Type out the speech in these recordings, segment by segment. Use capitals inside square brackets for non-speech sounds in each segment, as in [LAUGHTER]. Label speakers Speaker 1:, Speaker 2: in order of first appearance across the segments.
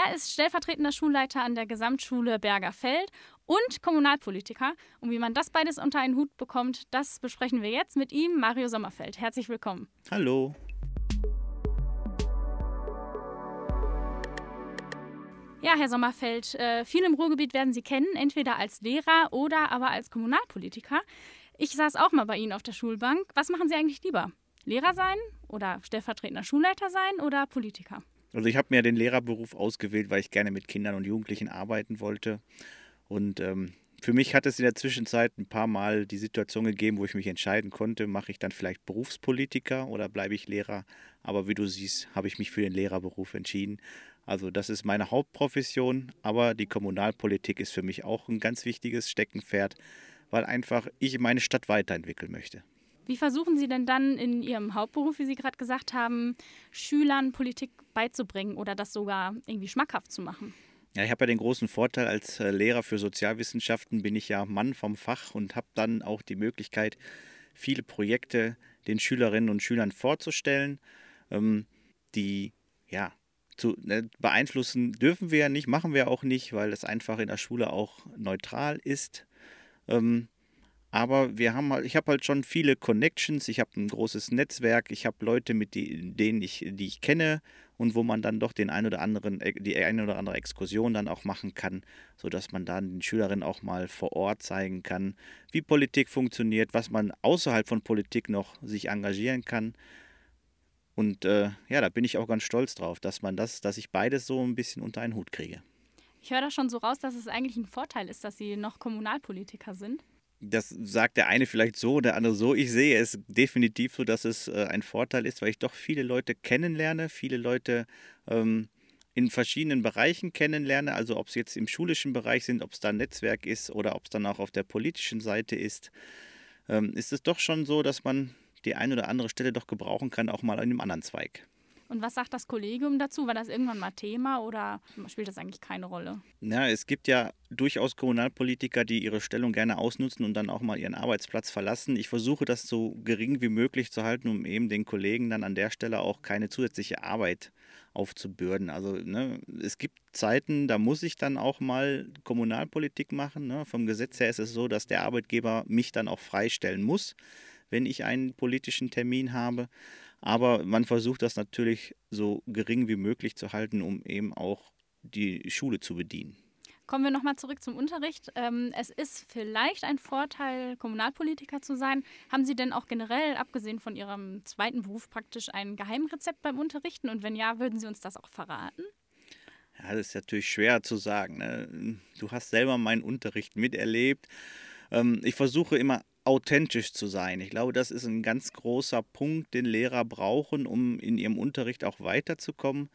Speaker 1: Er ist stellvertretender Schulleiter an der Gesamtschule Bergerfeld und Kommunalpolitiker. Und wie man das beides unter einen Hut bekommt, das besprechen wir jetzt mit ihm, Mario Sommerfeld. Herzlich willkommen.
Speaker 2: Hallo.
Speaker 1: Ja, Herr Sommerfeld, äh, viele im Ruhrgebiet werden Sie kennen, entweder als Lehrer oder aber als Kommunalpolitiker. Ich saß auch mal bei Ihnen auf der Schulbank. Was machen Sie eigentlich lieber? Lehrer sein oder stellvertretender Schulleiter sein oder Politiker?
Speaker 2: Also ich habe mir den Lehrerberuf ausgewählt, weil ich gerne mit Kindern und Jugendlichen arbeiten wollte. Und ähm, für mich hat es in der Zwischenzeit ein paar Mal die Situation gegeben, wo ich mich entscheiden konnte, mache ich dann vielleicht Berufspolitiker oder bleibe ich Lehrer. Aber wie du siehst, habe ich mich für den Lehrerberuf entschieden. Also das ist meine Hauptprofession, aber die Kommunalpolitik ist für mich auch ein ganz wichtiges Steckenpferd, weil einfach ich meine Stadt weiterentwickeln möchte.
Speaker 1: Wie versuchen Sie denn dann in Ihrem Hauptberuf, wie Sie gerade gesagt haben, Schülern Politik beizubringen oder das sogar irgendwie schmackhaft zu machen?
Speaker 2: Ja, ich habe ja den großen Vorteil, als äh, Lehrer für Sozialwissenschaften bin ich ja Mann vom Fach und habe dann auch die Möglichkeit, viele Projekte den Schülerinnen und Schülern vorzustellen, ähm, die ja zu ne, beeinflussen dürfen wir ja nicht, machen wir auch nicht, weil es einfach in der Schule auch neutral ist. Ähm, aber wir haben halt, ich habe halt schon viele Connections, ich habe ein großes Netzwerk, ich habe Leute, mit die, denen ich, die ich kenne und wo man dann doch den ein oder anderen, die eine oder andere Exkursion dann auch machen kann, sodass man dann den Schülerinnen auch mal vor Ort zeigen kann, wie Politik funktioniert, was man außerhalb von Politik noch sich engagieren kann. Und äh, ja, da bin ich auch ganz stolz drauf, dass man das, dass ich beides so ein bisschen unter einen Hut kriege.
Speaker 1: Ich höre da schon so raus, dass es eigentlich ein Vorteil ist, dass Sie noch Kommunalpolitiker sind.
Speaker 2: Das sagt der eine vielleicht so, der andere so. Ich sehe es definitiv so, dass es äh, ein Vorteil ist, weil ich doch viele Leute kennenlerne, viele Leute ähm, in verschiedenen Bereichen kennenlerne. Also ob es jetzt im schulischen Bereich sind, ob es da ein Netzwerk ist oder ob es dann auch auf der politischen Seite ist, ähm, ist es doch schon so, dass man die eine oder andere Stelle doch gebrauchen kann, auch mal in einem anderen Zweig.
Speaker 1: Und was sagt das Kollegium dazu? War das irgendwann mal Thema oder spielt das eigentlich keine Rolle?
Speaker 2: Ja, es gibt ja durchaus Kommunalpolitiker, die ihre Stellung gerne ausnutzen und dann auch mal ihren Arbeitsplatz verlassen. Ich versuche das so gering wie möglich zu halten, um eben den Kollegen dann an der Stelle auch keine zusätzliche Arbeit aufzubürden. Also ne, es gibt Zeiten, da muss ich dann auch mal Kommunalpolitik machen. Ne? Vom Gesetz her ist es so, dass der Arbeitgeber mich dann auch freistellen muss wenn ich einen politischen Termin habe. Aber man versucht das natürlich so gering wie möglich zu halten, um eben auch die Schule zu bedienen.
Speaker 1: Kommen wir nochmal zurück zum Unterricht. Ähm, es ist vielleicht ein Vorteil, Kommunalpolitiker zu sein. Haben Sie denn auch generell, abgesehen von Ihrem zweiten Beruf, praktisch ein Geheimrezept beim Unterrichten? Und wenn ja, würden Sie uns das auch verraten?
Speaker 2: Ja, das ist natürlich schwer zu sagen. Ne? Du hast selber meinen Unterricht miterlebt. Ähm, ich versuche immer authentisch zu sein. Ich glaube, das ist ein ganz großer Punkt, den Lehrer brauchen, um in ihrem Unterricht auch weiterzukommen.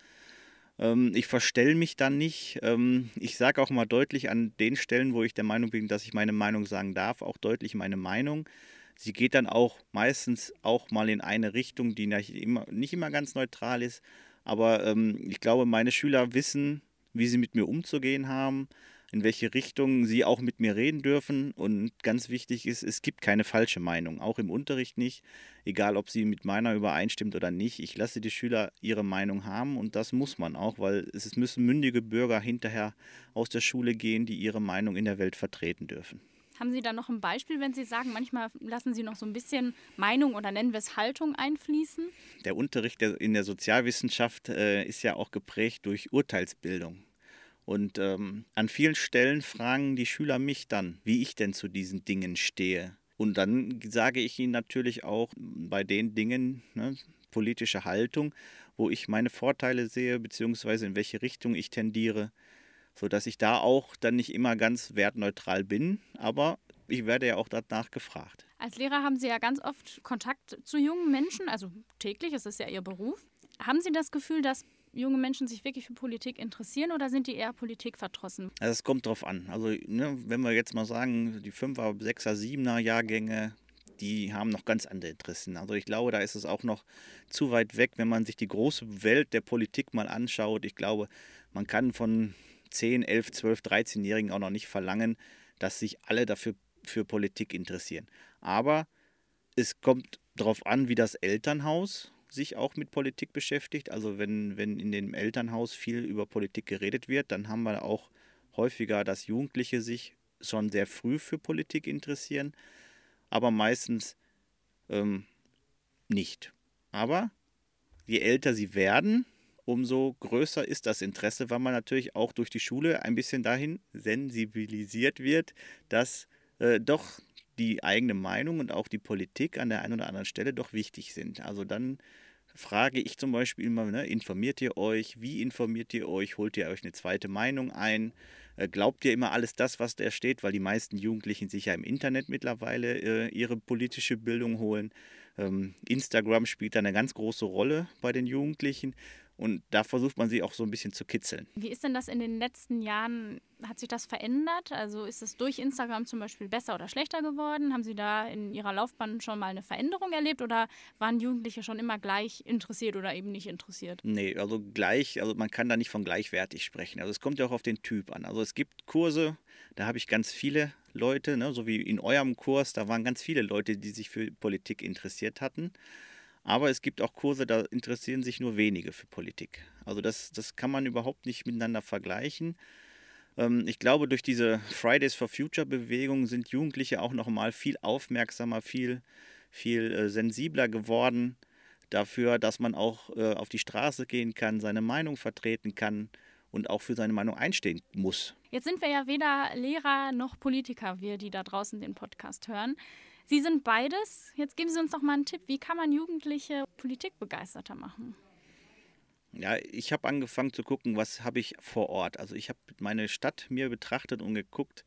Speaker 2: Ähm, ich verstelle mich dann nicht. Ähm, ich sage auch mal deutlich an den Stellen, wo ich der Meinung bin, dass ich meine Meinung sagen darf, auch deutlich meine Meinung. Sie geht dann auch meistens auch mal in eine Richtung, die nicht immer, nicht immer ganz neutral ist. Aber ähm, ich glaube, meine Schüler wissen, wie sie mit mir umzugehen haben in welche Richtung sie auch mit mir reden dürfen. Und ganz wichtig ist, es gibt keine falsche Meinung, auch im Unterricht nicht, egal ob sie mit meiner übereinstimmt oder nicht. Ich lasse die Schüler ihre Meinung haben und das muss man auch, weil es müssen mündige Bürger hinterher aus der Schule gehen, die ihre Meinung in der Welt vertreten dürfen.
Speaker 1: Haben Sie da noch ein Beispiel, wenn Sie sagen, manchmal lassen Sie noch so ein bisschen Meinung oder nennen wir es Haltung einfließen?
Speaker 2: Der Unterricht in der Sozialwissenschaft äh, ist ja auch geprägt durch Urteilsbildung. Und ähm, an vielen Stellen fragen die Schüler mich dann, wie ich denn zu diesen Dingen stehe. Und dann sage ich ihnen natürlich auch bei den Dingen, ne, politische Haltung, wo ich meine Vorteile sehe, beziehungsweise in welche Richtung ich tendiere, sodass ich da auch dann nicht immer ganz wertneutral bin, aber ich werde ja auch danach gefragt.
Speaker 1: Als Lehrer haben Sie ja ganz oft Kontakt zu jungen Menschen, also täglich, es ist ja Ihr Beruf. Haben Sie das Gefühl, dass junge Menschen sich wirklich für Politik interessieren oder sind die eher Politik verdrossen?
Speaker 2: Also es kommt drauf an. Also ne, wenn wir jetzt mal sagen, die 5er, 6er, 7er Jahrgänge, die haben noch ganz andere Interessen. Also ich glaube, da ist es auch noch zu weit weg, wenn man sich die große Welt der Politik mal anschaut. Ich glaube, man kann von 10, 11, 12, 13-Jährigen auch noch nicht verlangen, dass sich alle dafür für Politik interessieren. Aber es kommt darauf an, wie das Elternhaus sich auch mit Politik beschäftigt. Also wenn, wenn in dem Elternhaus viel über Politik geredet wird, dann haben wir auch häufiger, dass Jugendliche sich schon sehr früh für Politik interessieren, aber meistens ähm, nicht. Aber je älter sie werden, umso größer ist das Interesse, weil man natürlich auch durch die Schule ein bisschen dahin sensibilisiert wird, dass äh, doch die eigene Meinung und auch die Politik an der einen oder anderen Stelle doch wichtig sind. Also dann frage ich zum Beispiel immer, ne, informiert ihr euch, wie informiert ihr euch, holt ihr euch eine zweite Meinung ein, äh, glaubt ihr immer alles das, was da steht, weil die meisten Jugendlichen sich ja im Internet mittlerweile äh, ihre politische Bildung holen. Ähm, Instagram spielt da eine ganz große Rolle bei den Jugendlichen und da versucht man sie auch so ein bisschen zu kitzeln.
Speaker 1: Wie ist denn das in den letzten Jahren? Hat sich das verändert? Also ist es durch Instagram zum Beispiel besser oder schlechter geworden? Haben Sie da in Ihrer Laufbahn schon mal eine Veränderung erlebt oder waren Jugendliche schon immer gleich interessiert oder eben nicht interessiert?
Speaker 2: Nee, also gleich, also man kann da nicht von gleichwertig sprechen. Also es kommt ja auch auf den Typ an. Also es gibt Kurse, da habe ich ganz viele Leute, ne, so wie in eurem Kurs, da waren ganz viele Leute, die sich für Politik interessiert hatten. Aber es gibt auch Kurse, da interessieren sich nur wenige für Politik. Also das, das kann man überhaupt nicht miteinander vergleichen. Ähm, ich glaube, durch diese Fridays for Future Bewegung sind Jugendliche auch noch mal viel aufmerksamer, viel, viel äh, sensibler geworden dafür, dass man auch äh, auf die Straße gehen kann, seine Meinung vertreten kann und auch für seine Meinung einstehen muss.
Speaker 1: Jetzt sind wir ja weder Lehrer noch Politiker, wir, die da draußen den Podcast hören. Sie sind beides. Jetzt geben Sie uns doch mal einen Tipp. Wie kann man Jugendliche politikbegeisterter machen?
Speaker 2: Ja, ich habe angefangen zu gucken, was habe ich vor Ort. Also ich habe meine Stadt mir betrachtet und geguckt,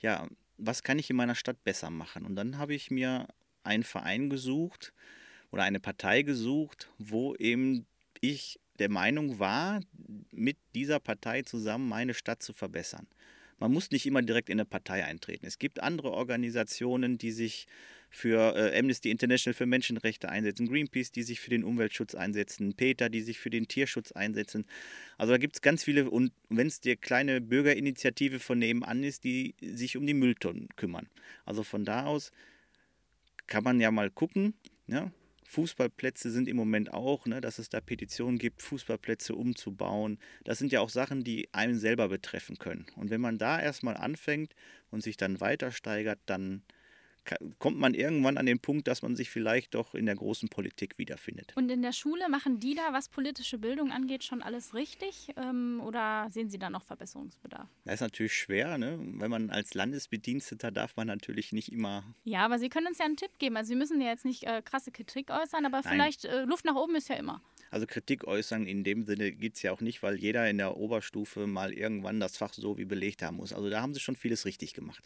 Speaker 2: ja, was kann ich in meiner Stadt besser machen? Und dann habe ich mir einen Verein gesucht oder eine Partei gesucht, wo eben ich der Meinung war, mit dieser Partei zusammen meine Stadt zu verbessern. Man muss nicht immer direkt in eine Partei eintreten. Es gibt andere Organisationen, die sich für äh, Amnesty International für Menschenrechte einsetzen, Greenpeace, die sich für den Umweltschutz einsetzen, Peter, die sich für den Tierschutz einsetzen. Also da gibt es ganz viele, und wenn es die kleine Bürgerinitiative von nebenan ist, die sich um die Mülltonnen kümmern. Also von da aus kann man ja mal gucken, ja, Fußballplätze sind im Moment auch, ne, dass es da Petitionen gibt, Fußballplätze umzubauen. Das sind ja auch Sachen, die einen selber betreffen können. Und wenn man da erstmal anfängt und sich dann weiter steigert, dann kommt man irgendwann an den Punkt, dass man sich vielleicht doch in der großen Politik wiederfindet.
Speaker 1: Und in der Schule machen die da, was politische Bildung angeht, schon alles richtig? Ähm, oder sehen Sie da noch Verbesserungsbedarf?
Speaker 2: Das ist natürlich schwer, ne? Wenn man als Landesbediensteter darf man natürlich nicht immer.
Speaker 1: Ja, aber Sie können uns ja einen Tipp geben. Also Sie müssen ja jetzt nicht äh, krasse Kritik äußern, aber Nein. vielleicht äh, Luft nach oben ist ja immer.
Speaker 2: Also Kritik äußern in dem Sinne geht es ja auch nicht, weil jeder in der Oberstufe mal irgendwann das Fach so wie belegt haben muss. Also da haben sie schon vieles richtig gemacht.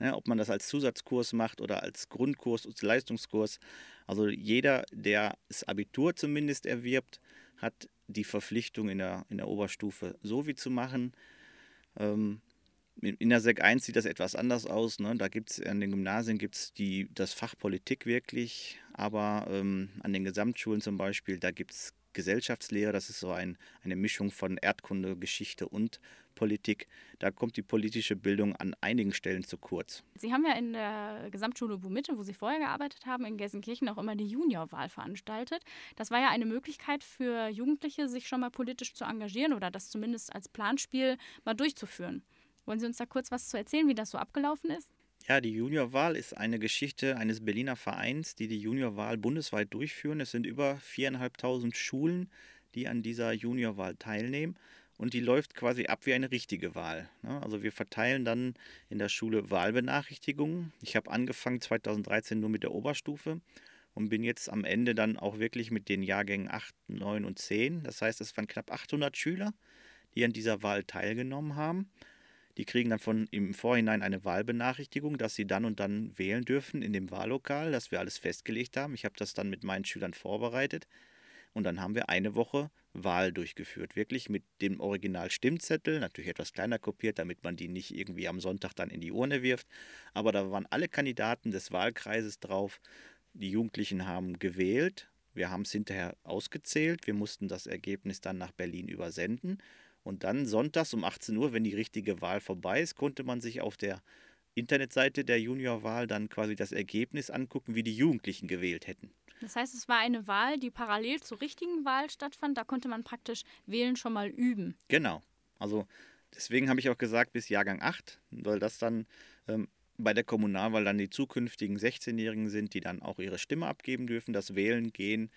Speaker 2: Ja, ob man das als Zusatzkurs macht oder als Grundkurs, als Leistungskurs. Also jeder, der das Abitur zumindest erwirbt, hat die Verpflichtung in der, in der Oberstufe so wie zu machen. Ähm, in der Sek 1 sieht das etwas anders aus. Ne? Da gibt es an den Gymnasien gibt's die, das Fach Politik wirklich, aber ähm, an den Gesamtschulen zum Beispiel, da gibt es Gesellschaftslehre, das ist so ein, eine Mischung von Erdkunde, Geschichte und Politik. Da kommt die politische Bildung an einigen Stellen zu kurz.
Speaker 1: Sie haben ja in der Gesamtschule Bumitte, wo Sie vorher gearbeitet haben, in Gelsenkirchen auch immer die Juniorwahl veranstaltet. Das war ja eine Möglichkeit für Jugendliche, sich schon mal politisch zu engagieren oder das zumindest als Planspiel mal durchzuführen. Wollen Sie uns da kurz was zu erzählen, wie das so abgelaufen ist?
Speaker 2: Ja, die Juniorwahl ist eine Geschichte eines Berliner Vereins, die die Juniorwahl bundesweit durchführen. Es sind über viereinhalbtausend Schulen, die an dieser Juniorwahl teilnehmen. Und die läuft quasi ab wie eine richtige Wahl. Ne? Also wir verteilen dann in der Schule Wahlbenachrichtigungen. Ich habe angefangen 2013 nur mit der Oberstufe und bin jetzt am Ende dann auch wirklich mit den Jahrgängen 8, 9 und 10. Das heißt, es waren knapp 800 Schüler, die an dieser Wahl teilgenommen haben. Die kriegen dann von im Vorhinein eine Wahlbenachrichtigung, dass sie dann und dann wählen dürfen in dem Wahllokal, das wir alles festgelegt haben. Ich habe das dann mit meinen Schülern vorbereitet. Und dann haben wir eine Woche Wahl durchgeführt. Wirklich mit dem Original-Stimmzettel, natürlich etwas kleiner kopiert, damit man die nicht irgendwie am Sonntag dann in die Urne wirft. Aber da waren alle Kandidaten des Wahlkreises drauf. Die Jugendlichen haben gewählt. Wir haben es hinterher ausgezählt. Wir mussten das Ergebnis dann nach Berlin übersenden. Und dann sonntags um 18 Uhr, wenn die richtige Wahl vorbei ist, konnte man sich auf der Internetseite der Juniorwahl dann quasi das Ergebnis angucken, wie die Jugendlichen gewählt hätten.
Speaker 1: Das heißt, es war eine Wahl, die parallel zur richtigen Wahl stattfand. Da konnte man praktisch Wählen schon mal üben.
Speaker 2: Genau. Also deswegen habe ich auch gesagt, bis Jahrgang 8, weil das dann ähm, bei der Kommunalwahl dann die zukünftigen 16-Jährigen sind, die dann auch ihre Stimme abgeben dürfen, das Wählen gehen,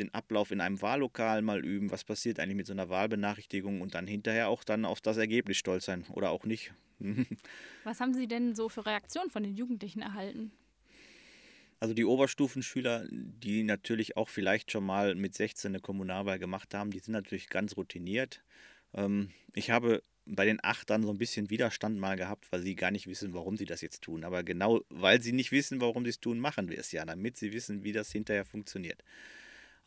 Speaker 2: den Ablauf in einem Wahllokal mal üben, was passiert eigentlich mit so einer Wahlbenachrichtigung und dann hinterher auch dann auf das Ergebnis stolz sein oder auch nicht. [LAUGHS]
Speaker 1: was haben Sie denn so für Reaktionen von den Jugendlichen erhalten?
Speaker 2: Also die Oberstufenschüler, die natürlich auch vielleicht schon mal mit 16 eine Kommunalwahl gemacht haben, die sind natürlich ganz routiniert. Ähm, ich habe bei den Achtern so ein bisschen Widerstand mal gehabt, weil sie gar nicht wissen, warum sie das jetzt tun. Aber genau weil sie nicht wissen, warum sie es tun, machen wir es ja, damit sie wissen, wie das hinterher funktioniert.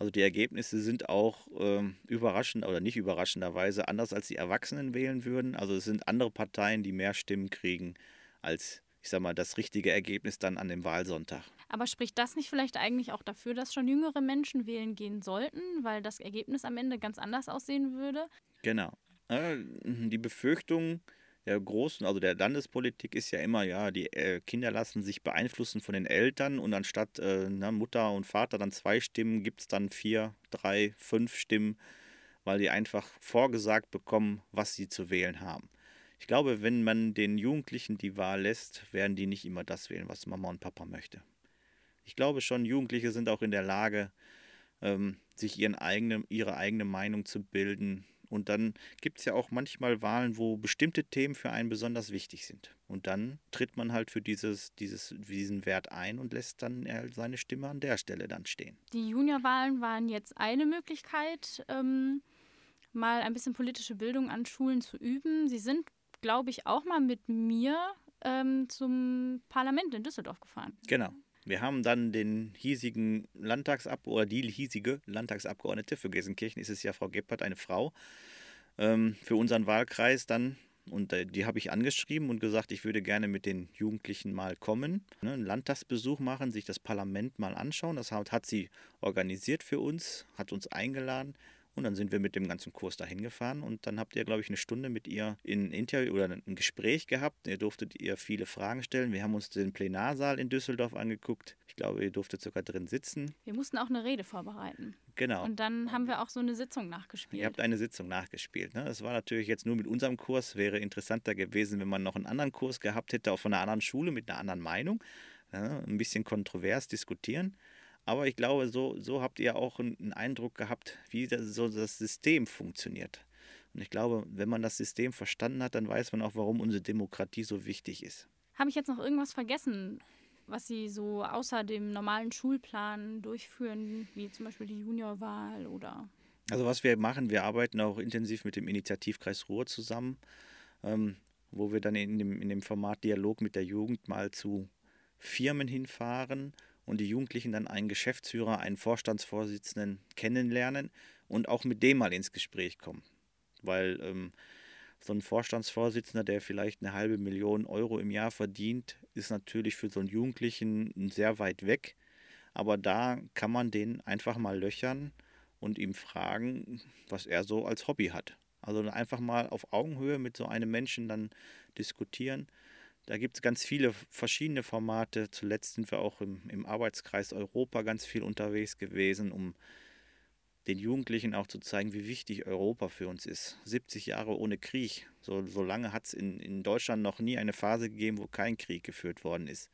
Speaker 2: Also die Ergebnisse sind auch ähm, überraschend oder nicht überraschenderweise anders, als die Erwachsenen wählen würden. Also es sind andere Parteien, die mehr Stimmen kriegen als, ich sag mal, das richtige Ergebnis dann an dem Wahlsonntag.
Speaker 1: Aber spricht das nicht vielleicht eigentlich auch dafür, dass schon jüngere Menschen wählen gehen sollten, weil das Ergebnis am Ende ganz anders aussehen würde?
Speaker 2: Genau. Die Befürchtung der großen, also der Landespolitik ist ja immer, ja, die äh, Kinder lassen sich beeinflussen von den Eltern und anstatt äh, na, Mutter und Vater dann zwei Stimmen, gibt es dann vier, drei, fünf Stimmen, weil die einfach vorgesagt bekommen, was sie zu wählen haben. Ich glaube, wenn man den Jugendlichen die Wahl lässt, werden die nicht immer das wählen, was Mama und Papa möchte. Ich glaube schon, Jugendliche sind auch in der Lage, ähm, sich ihren eigene, ihre eigene Meinung zu bilden, und dann gibt es ja auch manchmal Wahlen, wo bestimmte Themen für einen besonders wichtig sind. Und dann tritt man halt für dieses, dieses, diesen Wert ein und lässt dann seine Stimme an der Stelle dann stehen.
Speaker 1: Die Juniorwahlen waren jetzt eine Möglichkeit, ähm, mal ein bisschen politische Bildung an Schulen zu üben. Sie sind, glaube ich, auch mal mit mir ähm, zum Parlament in Düsseldorf gefahren.
Speaker 2: Genau. Wir haben dann den hiesigen Landtagsabgeordneten, oder die hiesige Landtagsabgeordnete, für Gelsenkirchen ist es ja Frau Gebhardt, eine Frau, ähm, für unseren Wahlkreis dann. Und äh, die habe ich angeschrieben und gesagt, ich würde gerne mit den Jugendlichen mal kommen, ne, einen Landtagsbesuch machen, sich das Parlament mal anschauen. Das hat, hat sie organisiert für uns, hat uns eingeladen. Und dann sind wir mit dem ganzen Kurs dahin gefahren und dann habt ihr, glaube ich, eine Stunde mit ihr in Interview oder ein Gespräch gehabt. Ihr durftet ihr viele Fragen stellen. Wir haben uns den Plenarsaal in Düsseldorf angeguckt. Ich glaube, ihr durftet sogar drin sitzen.
Speaker 1: Wir mussten auch eine Rede vorbereiten.
Speaker 2: Genau.
Speaker 1: Und dann haben wir auch so eine Sitzung nachgespielt.
Speaker 2: Ihr habt eine Sitzung nachgespielt. Ne? Das war natürlich jetzt nur mit unserem Kurs. Wäre interessanter gewesen, wenn man noch einen anderen Kurs gehabt hätte, auch von einer anderen Schule mit einer anderen Meinung. Ja, ein bisschen kontrovers diskutieren. Aber ich glaube, so, so habt ihr auch einen Eindruck gehabt, wie das, so das System funktioniert. Und ich glaube, wenn man das System verstanden hat, dann weiß man auch, warum unsere Demokratie so wichtig ist.
Speaker 1: Habe ich jetzt noch irgendwas vergessen, was Sie so außer dem normalen Schulplan durchführen, wie zum Beispiel die Juniorwahl oder?
Speaker 2: Also was wir machen, wir arbeiten auch intensiv mit dem Initiativkreis Ruhr zusammen, ähm, wo wir dann in dem, in dem Format Dialog mit der Jugend mal zu Firmen hinfahren und die Jugendlichen dann einen Geschäftsführer, einen Vorstandsvorsitzenden kennenlernen und auch mit dem mal ins Gespräch kommen. Weil ähm, so ein Vorstandsvorsitzender, der vielleicht eine halbe Million Euro im Jahr verdient, ist natürlich für so einen Jugendlichen sehr weit weg. Aber da kann man den einfach mal löchern und ihm fragen, was er so als Hobby hat. Also einfach mal auf Augenhöhe mit so einem Menschen dann diskutieren da gibt es ganz viele verschiedene Formate. Zuletzt sind wir auch im, im Arbeitskreis Europa ganz viel unterwegs gewesen, um den Jugendlichen auch zu zeigen, wie wichtig Europa für uns ist. 70 Jahre ohne Krieg. So, so lange hat es in, in Deutschland noch nie eine Phase gegeben, wo kein Krieg geführt worden ist.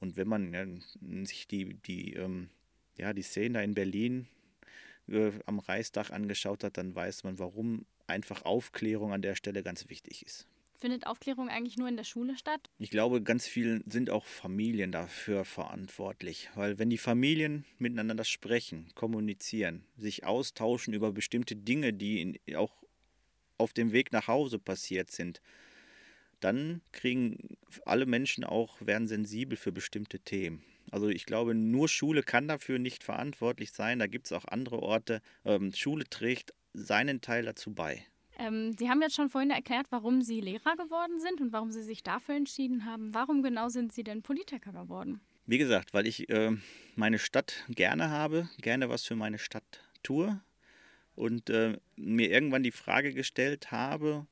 Speaker 2: Und wenn man ja, sich die, die, ähm, ja, die Szene da in Berlin äh, am Reichstag angeschaut hat, dann weiß man, warum einfach Aufklärung an der Stelle ganz wichtig ist.
Speaker 1: Findet Aufklärung eigentlich nur in der Schule statt?
Speaker 2: Ich glaube, ganz viel sind auch Familien dafür verantwortlich. Weil wenn die Familien miteinander sprechen, kommunizieren, sich austauschen über bestimmte Dinge, die in, auch auf dem Weg nach Hause passiert sind, dann kriegen alle Menschen auch, werden sensibel für bestimmte Themen. Also ich glaube, nur Schule kann dafür nicht verantwortlich sein. Da gibt es auch andere Orte. Ähm, Schule trägt seinen Teil dazu bei.
Speaker 1: Ähm, Sie haben jetzt schon vorhin erklärt, warum Sie Lehrer geworden sind und warum Sie sich dafür entschieden haben. Warum genau sind Sie denn Politiker geworden?
Speaker 2: Wie gesagt, weil ich äh, meine Stadt gerne habe, gerne was für meine Stadt tue und äh, mir irgendwann die Frage gestellt habe,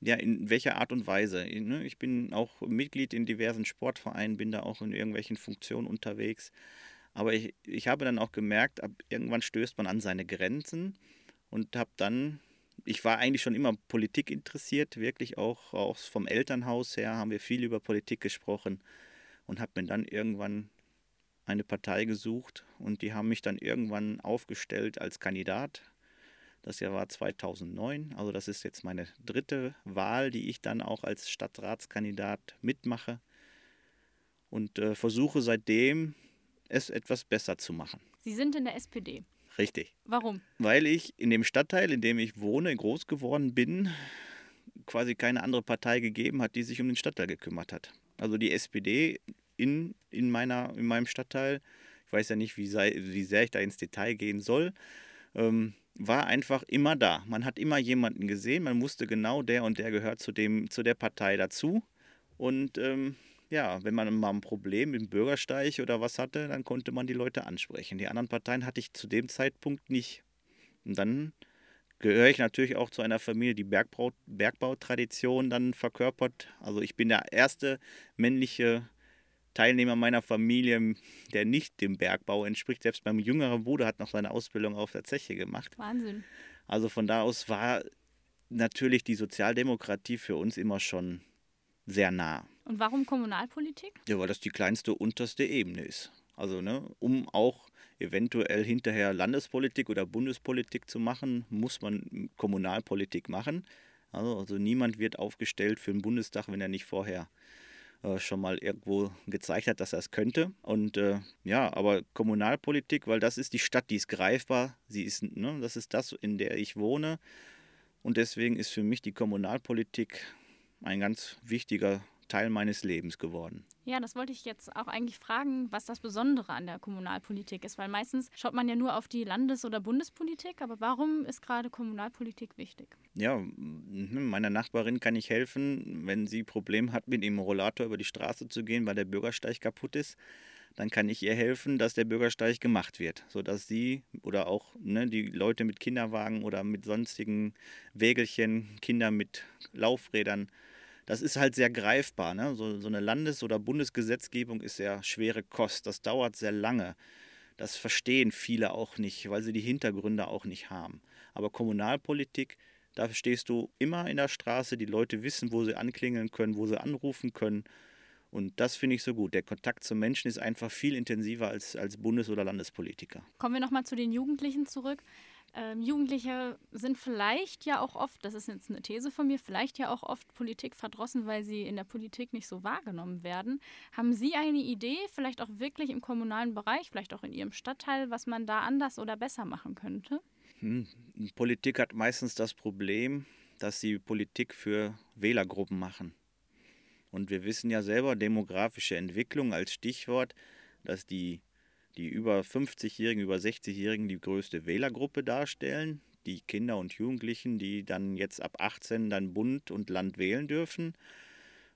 Speaker 2: ja, in welcher Art und Weise. Ne, ich bin auch Mitglied in diversen Sportvereinen, bin da auch in irgendwelchen Funktionen unterwegs. Aber ich, ich habe dann auch gemerkt, ab irgendwann stößt man an seine Grenzen und habe dann, ich war eigentlich schon immer Politik interessiert, wirklich auch, auch vom Elternhaus her haben wir viel über Politik gesprochen und habe mir dann irgendwann eine Partei gesucht und die haben mich dann irgendwann aufgestellt als Kandidat. Das Jahr war 2009, also das ist jetzt meine dritte Wahl, die ich dann auch als Stadtratskandidat mitmache und äh, versuche seitdem es etwas besser zu machen.
Speaker 1: Sie sind in der SPD.
Speaker 2: Richtig.
Speaker 1: Warum?
Speaker 2: Weil ich in dem Stadtteil, in dem ich wohne, groß geworden bin, quasi keine andere Partei gegeben hat, die sich um den Stadtteil gekümmert hat. Also die SPD in, in, meiner, in meinem Stadtteil, ich weiß ja nicht, wie, sei, wie sehr ich da ins Detail gehen soll, ähm, war einfach immer da. Man hat immer jemanden gesehen, man wusste genau, der und der gehört zu, dem, zu der Partei dazu. Und ähm, ja, wenn man mal ein Problem dem Bürgersteig oder was hatte, dann konnte man die Leute ansprechen. Die anderen Parteien hatte ich zu dem Zeitpunkt nicht. Und dann gehöre ich natürlich auch zu einer Familie, die Bergbau, Bergbautradition dann verkörpert. Also ich bin der erste männliche Teilnehmer meiner Familie, der nicht dem Bergbau entspricht. Selbst mein jüngerer Bruder hat noch seine Ausbildung auf der Zeche gemacht.
Speaker 1: Wahnsinn.
Speaker 2: Also von da aus war natürlich die Sozialdemokratie für uns immer schon sehr nah.
Speaker 1: Und warum Kommunalpolitik?
Speaker 2: Ja, weil das die kleinste unterste Ebene ist. Also, ne, um auch eventuell hinterher Landespolitik oder Bundespolitik zu machen, muss man Kommunalpolitik machen. Also, also niemand wird aufgestellt für den Bundestag, wenn er nicht vorher äh, schon mal irgendwo gezeigt hat, dass er es könnte. Und äh, ja, aber Kommunalpolitik, weil das ist die Stadt, die ist greifbar, sie ist, ne, das ist das, in der ich wohne. Und deswegen ist für mich die Kommunalpolitik ein ganz wichtiger Teil meines Lebens geworden.
Speaker 1: Ja, das wollte ich jetzt auch eigentlich fragen, was das Besondere an der Kommunalpolitik ist, weil meistens schaut man ja nur auf die Landes- oder Bundespolitik, aber warum ist gerade Kommunalpolitik wichtig?
Speaker 2: Ja, hm, meiner Nachbarin kann ich helfen, wenn sie Probleme hat, mit dem Rollator über die Straße zu gehen, weil der Bürgersteig kaputt ist. Dann kann ich ihr helfen, dass der Bürgersteig gemacht wird, sodass sie oder auch ne, die Leute mit Kinderwagen oder mit sonstigen Wägelchen, Kinder mit Laufrädern, das ist halt sehr greifbar. Ne? So, so eine Landes- oder Bundesgesetzgebung ist sehr schwere Kost. Das dauert sehr lange. Das verstehen viele auch nicht, weil sie die Hintergründe auch nicht haben. Aber Kommunalpolitik, da stehst du immer in der Straße, die Leute wissen, wo sie anklingeln können, wo sie anrufen können. Und das finde ich so gut. Der Kontakt zum Menschen ist einfach viel intensiver als, als Bundes- oder Landespolitiker.
Speaker 1: Kommen wir nochmal zu den Jugendlichen zurück. Ähm, Jugendliche sind vielleicht ja auch oft, das ist jetzt eine These von mir, vielleicht ja auch oft Politik verdrossen, weil sie in der Politik nicht so wahrgenommen werden. Haben Sie eine Idee, vielleicht auch wirklich im kommunalen Bereich, vielleicht auch in Ihrem Stadtteil, was man da anders oder besser machen könnte?
Speaker 2: Hm. Politik hat meistens das Problem, dass sie Politik für Wählergruppen machen. Und wir wissen ja selber, demografische Entwicklung als Stichwort, dass die die über 50-Jährigen, über 60-Jährigen die größte Wählergruppe darstellen. Die Kinder und Jugendlichen, die dann jetzt ab 18 dann Bund und Land wählen dürfen,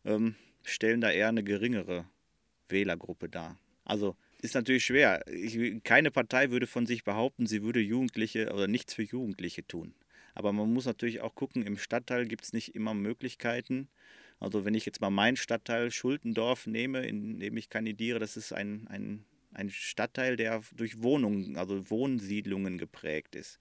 Speaker 2: ähm, stellen da eher eine geringere Wählergruppe dar. Also ist natürlich schwer. Ich, keine Partei würde von sich behaupten, sie würde Jugendliche oder nichts für Jugendliche tun. Aber man muss natürlich auch gucken, im Stadtteil gibt es nicht immer Möglichkeiten. Also wenn ich jetzt mal meinen Stadtteil Schuldendorf nehme, in dem ich kandidiere, das ist ein, ein ein Stadtteil, der durch Wohnungen, also Wohnsiedlungen geprägt ist.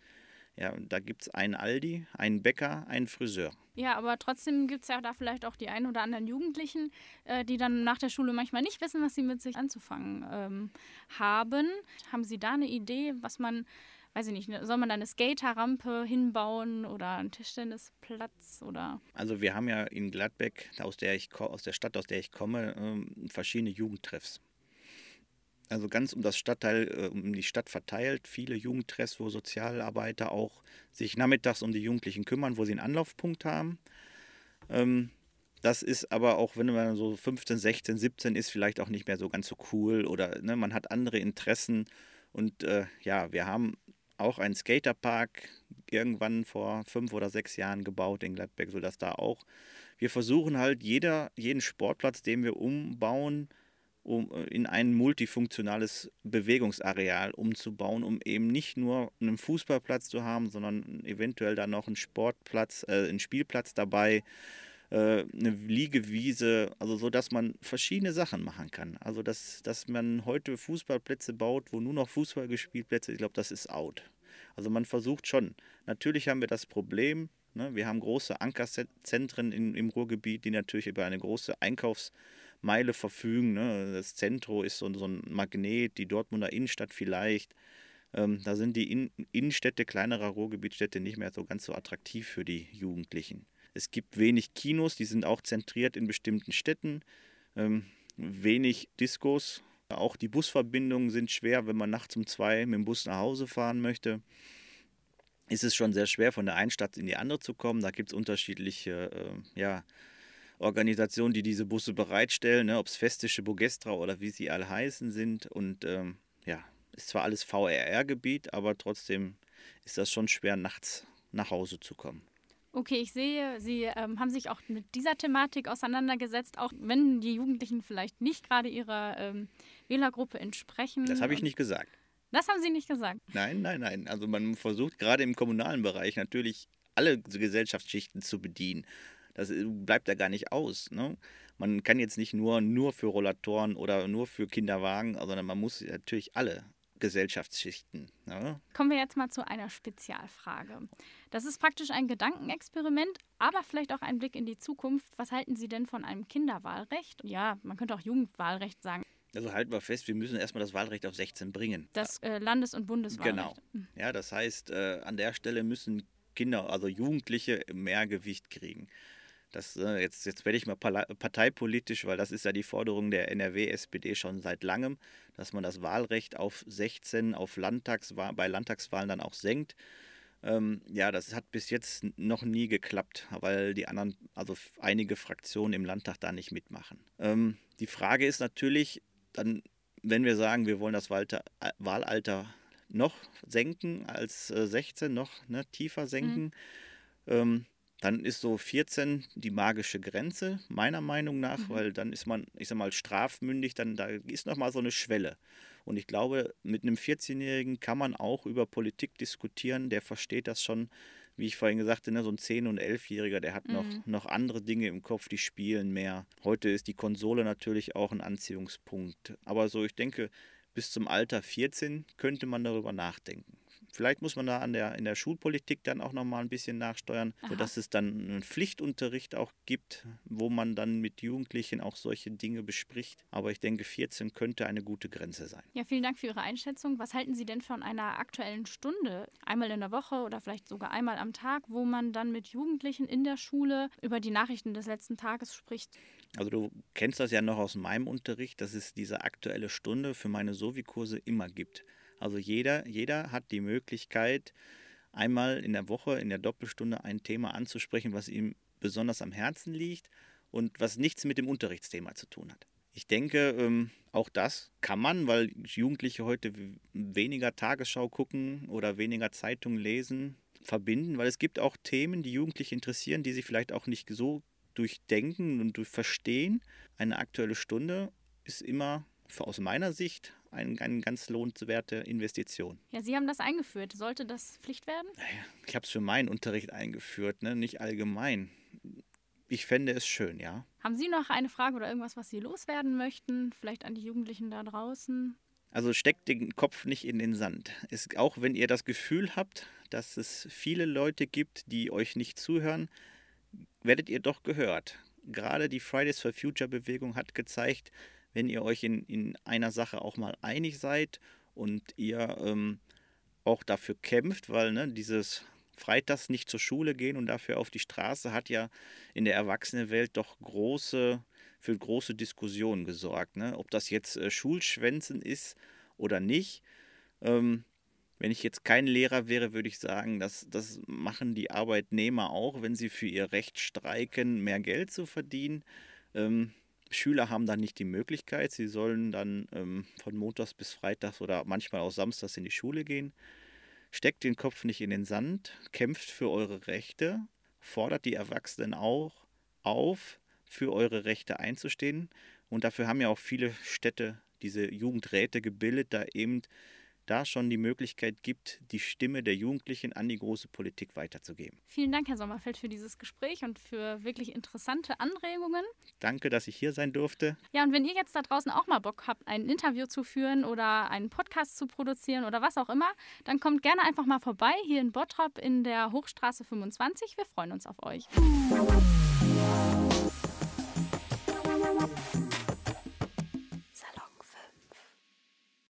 Speaker 2: Ja, da gibt es einen Aldi, einen Bäcker, einen Friseur.
Speaker 1: Ja, aber trotzdem gibt es ja da vielleicht auch die ein oder anderen Jugendlichen, äh, die dann nach der Schule manchmal nicht wissen, was sie mit sich anzufangen ähm, haben. Haben Sie da eine Idee, was man, weiß ich nicht, ne, soll man da eine Skaterrampe hinbauen oder einen Tischtennisplatz oder?
Speaker 2: Also wir haben ja in Gladbeck, aus der, ich, aus der Stadt, aus der ich komme, ähm, verschiedene Jugendtreffs also ganz um das Stadtteil, äh, um die Stadt verteilt, viele Jugendtreffs, wo Sozialarbeiter auch sich nachmittags um die Jugendlichen kümmern, wo sie einen Anlaufpunkt haben. Ähm, das ist aber auch, wenn man so 15, 16, 17 ist, vielleicht auch nicht mehr so ganz so cool oder ne, man hat andere Interessen. Und äh, ja, wir haben auch einen Skaterpark irgendwann vor fünf oder sechs Jahren gebaut in Gladbeck, sodass da auch, wir versuchen halt jeder, jeden Sportplatz, den wir umbauen, um, äh, in ein multifunktionales Bewegungsareal umzubauen, um eben nicht nur einen Fußballplatz zu haben, sondern eventuell dann noch einen Sportplatz, äh, einen Spielplatz dabei, äh, eine Liegewiese, also so, dass man verschiedene Sachen machen kann. Also dass, dass man heute Fußballplätze baut, wo nur noch Fußball gespielt wird, ich glaube, das ist out. Also man versucht schon. Natürlich haben wir das Problem, ne, wir haben große Ankerzentren in, im Ruhrgebiet, die natürlich über eine große Einkaufsmeile verfügen. Ne. Das Zentro ist so, so ein Magnet, die Dortmunder Innenstadt vielleicht. Ähm, da sind die In Innenstädte kleinerer Ruhrgebietstädte nicht mehr so ganz so attraktiv für die Jugendlichen. Es gibt wenig Kinos, die sind auch zentriert in bestimmten Städten. Ähm, wenig Diskos. Auch die Busverbindungen sind schwer, wenn man nachts um zwei mit dem Bus nach Hause fahren möchte. Ist es schon sehr schwer, von der einen Stadt in die andere zu kommen. Da gibt es unterschiedliche äh, ja, Organisationen, die diese Busse bereitstellen, ne, ob es Festische Bogestra oder wie sie alle heißen sind. Und ähm, ja, ist zwar alles VRR-Gebiet, aber trotzdem ist das schon schwer, nachts nach Hause zu kommen.
Speaker 1: Okay, ich sehe, Sie ähm, haben sich auch mit dieser Thematik auseinandergesetzt, auch wenn die Jugendlichen vielleicht nicht gerade ihrer ähm, Wählergruppe entsprechen.
Speaker 2: Das habe ich nicht gesagt.
Speaker 1: Das haben Sie nicht gesagt.
Speaker 2: Nein, nein, nein. Also man versucht gerade im kommunalen Bereich natürlich alle Gesellschaftsschichten zu bedienen. Das äh, bleibt ja gar nicht aus. Ne? Man kann jetzt nicht nur, nur für Rollatoren oder nur für Kinderwagen, sondern man muss natürlich alle Gesellschaftsschichten. Ja.
Speaker 1: Kommen wir jetzt mal zu einer Spezialfrage. Das ist praktisch ein Gedankenexperiment, aber vielleicht auch ein Blick in die Zukunft. Was halten Sie denn von einem Kinderwahlrecht? Ja, man könnte auch Jugendwahlrecht sagen.
Speaker 2: Also halten wir fest, wir müssen erstmal das Wahlrecht auf 16 bringen.
Speaker 1: Das äh, Landes- und Bundeswahlrecht.
Speaker 2: Genau. Hm. Ja, das heißt, äh, an der Stelle müssen Kinder, also Jugendliche, mehr Gewicht kriegen. Das, äh, jetzt, jetzt werde ich mal parteipolitisch, weil das ist ja die Forderung der NRW-SPD schon seit langem, dass man das Wahlrecht auf 16 auf Landtagswahl, bei Landtagswahlen dann auch senkt. Ähm, ja, das hat bis jetzt noch nie geklappt, weil die anderen, also einige Fraktionen im Landtag da nicht mitmachen. Ähm, die Frage ist natürlich, dann, wenn wir sagen, wir wollen das Wahlter, äh, Wahlalter noch senken als äh, 16, noch ne, tiefer senken, mhm. ähm, dann ist so 14 die magische Grenze, meiner Meinung nach, mhm. weil dann ist man, ich sag mal, strafmündig, dann da ist nochmal so eine Schwelle. Und ich glaube, mit einem 14-Jährigen kann man auch über Politik diskutieren, der versteht das schon, wie ich vorhin gesagt habe, ne, so ein 10- und 11-Jähriger, der hat mhm. noch, noch andere Dinge im Kopf, die spielen mehr. Heute ist die Konsole natürlich auch ein Anziehungspunkt. Aber so, ich denke, bis zum Alter 14 könnte man darüber nachdenken. Vielleicht muss man da an der, in der Schulpolitik dann auch nochmal ein bisschen nachsteuern, Aha. sodass es dann einen Pflichtunterricht auch gibt, wo man dann mit Jugendlichen auch solche Dinge bespricht. Aber ich denke, 14 könnte eine gute Grenze sein.
Speaker 1: Ja, vielen Dank für Ihre Einschätzung. Was halten Sie denn von einer aktuellen Stunde, einmal in der Woche oder vielleicht sogar einmal am Tag, wo man dann mit Jugendlichen in der Schule über die Nachrichten des letzten Tages spricht?
Speaker 2: Also du kennst das ja noch aus meinem Unterricht, dass es diese aktuelle Stunde für meine Sovi-Kurse immer gibt. Also jeder, jeder hat die Möglichkeit, einmal in der Woche, in der Doppelstunde ein Thema anzusprechen, was ihm besonders am Herzen liegt und was nichts mit dem Unterrichtsthema zu tun hat. Ich denke, ähm, auch das kann man, weil Jugendliche heute weniger Tagesschau gucken oder weniger Zeitungen lesen, verbinden, weil es gibt auch Themen, die Jugendliche interessieren, die sie vielleicht auch nicht so durchdenken und durch verstehen. Eine aktuelle Stunde ist immer aus meiner Sicht eine, eine ganz lohnenswerte Investition.
Speaker 1: Ja, Sie haben das eingeführt. Sollte das Pflicht werden?
Speaker 2: Ich habe es für meinen Unterricht eingeführt, ne? nicht allgemein. Ich fände es schön, ja.
Speaker 1: Haben Sie noch eine Frage oder irgendwas, was Sie loswerden möchten? Vielleicht an die Jugendlichen da draußen?
Speaker 2: Also steckt den Kopf nicht in den Sand. Es, auch wenn ihr das Gefühl habt, dass es viele Leute gibt, die euch nicht zuhören, werdet ihr doch gehört. Gerade die Fridays for Future Bewegung hat gezeigt, wenn ihr euch in, in einer Sache auch mal einig seid und ihr ähm, auch dafür kämpft, weil ne, dieses Freitags nicht zur Schule gehen und dafür auf die Straße hat ja in der Erwachsenenwelt doch große, für große Diskussionen gesorgt. Ne? Ob das jetzt äh, Schulschwänzen ist oder nicht. Ähm, wenn ich jetzt kein Lehrer wäre, würde ich sagen, dass das machen die Arbeitnehmer auch, wenn sie für ihr Recht streiken, mehr Geld zu verdienen. Ähm, Schüler haben dann nicht die Möglichkeit, sie sollen dann ähm, von Montags bis Freitags oder manchmal auch Samstags in die Schule gehen. Steckt den Kopf nicht in den Sand, kämpft für eure Rechte, fordert die Erwachsenen auch auf, für eure Rechte einzustehen. Und dafür haben ja auch viele Städte diese Jugendräte gebildet, da eben da schon die Möglichkeit gibt, die Stimme der Jugendlichen an die große Politik weiterzugeben.
Speaker 1: Vielen Dank, Herr Sommerfeld, für dieses Gespräch und für wirklich interessante Anregungen.
Speaker 2: Danke, dass ich hier sein durfte.
Speaker 1: Ja, und wenn ihr jetzt da draußen auch mal Bock habt, ein Interview zu führen oder einen Podcast zu produzieren oder was auch immer, dann kommt gerne einfach mal vorbei hier in Bottrop in der Hochstraße 25. Wir freuen uns auf euch.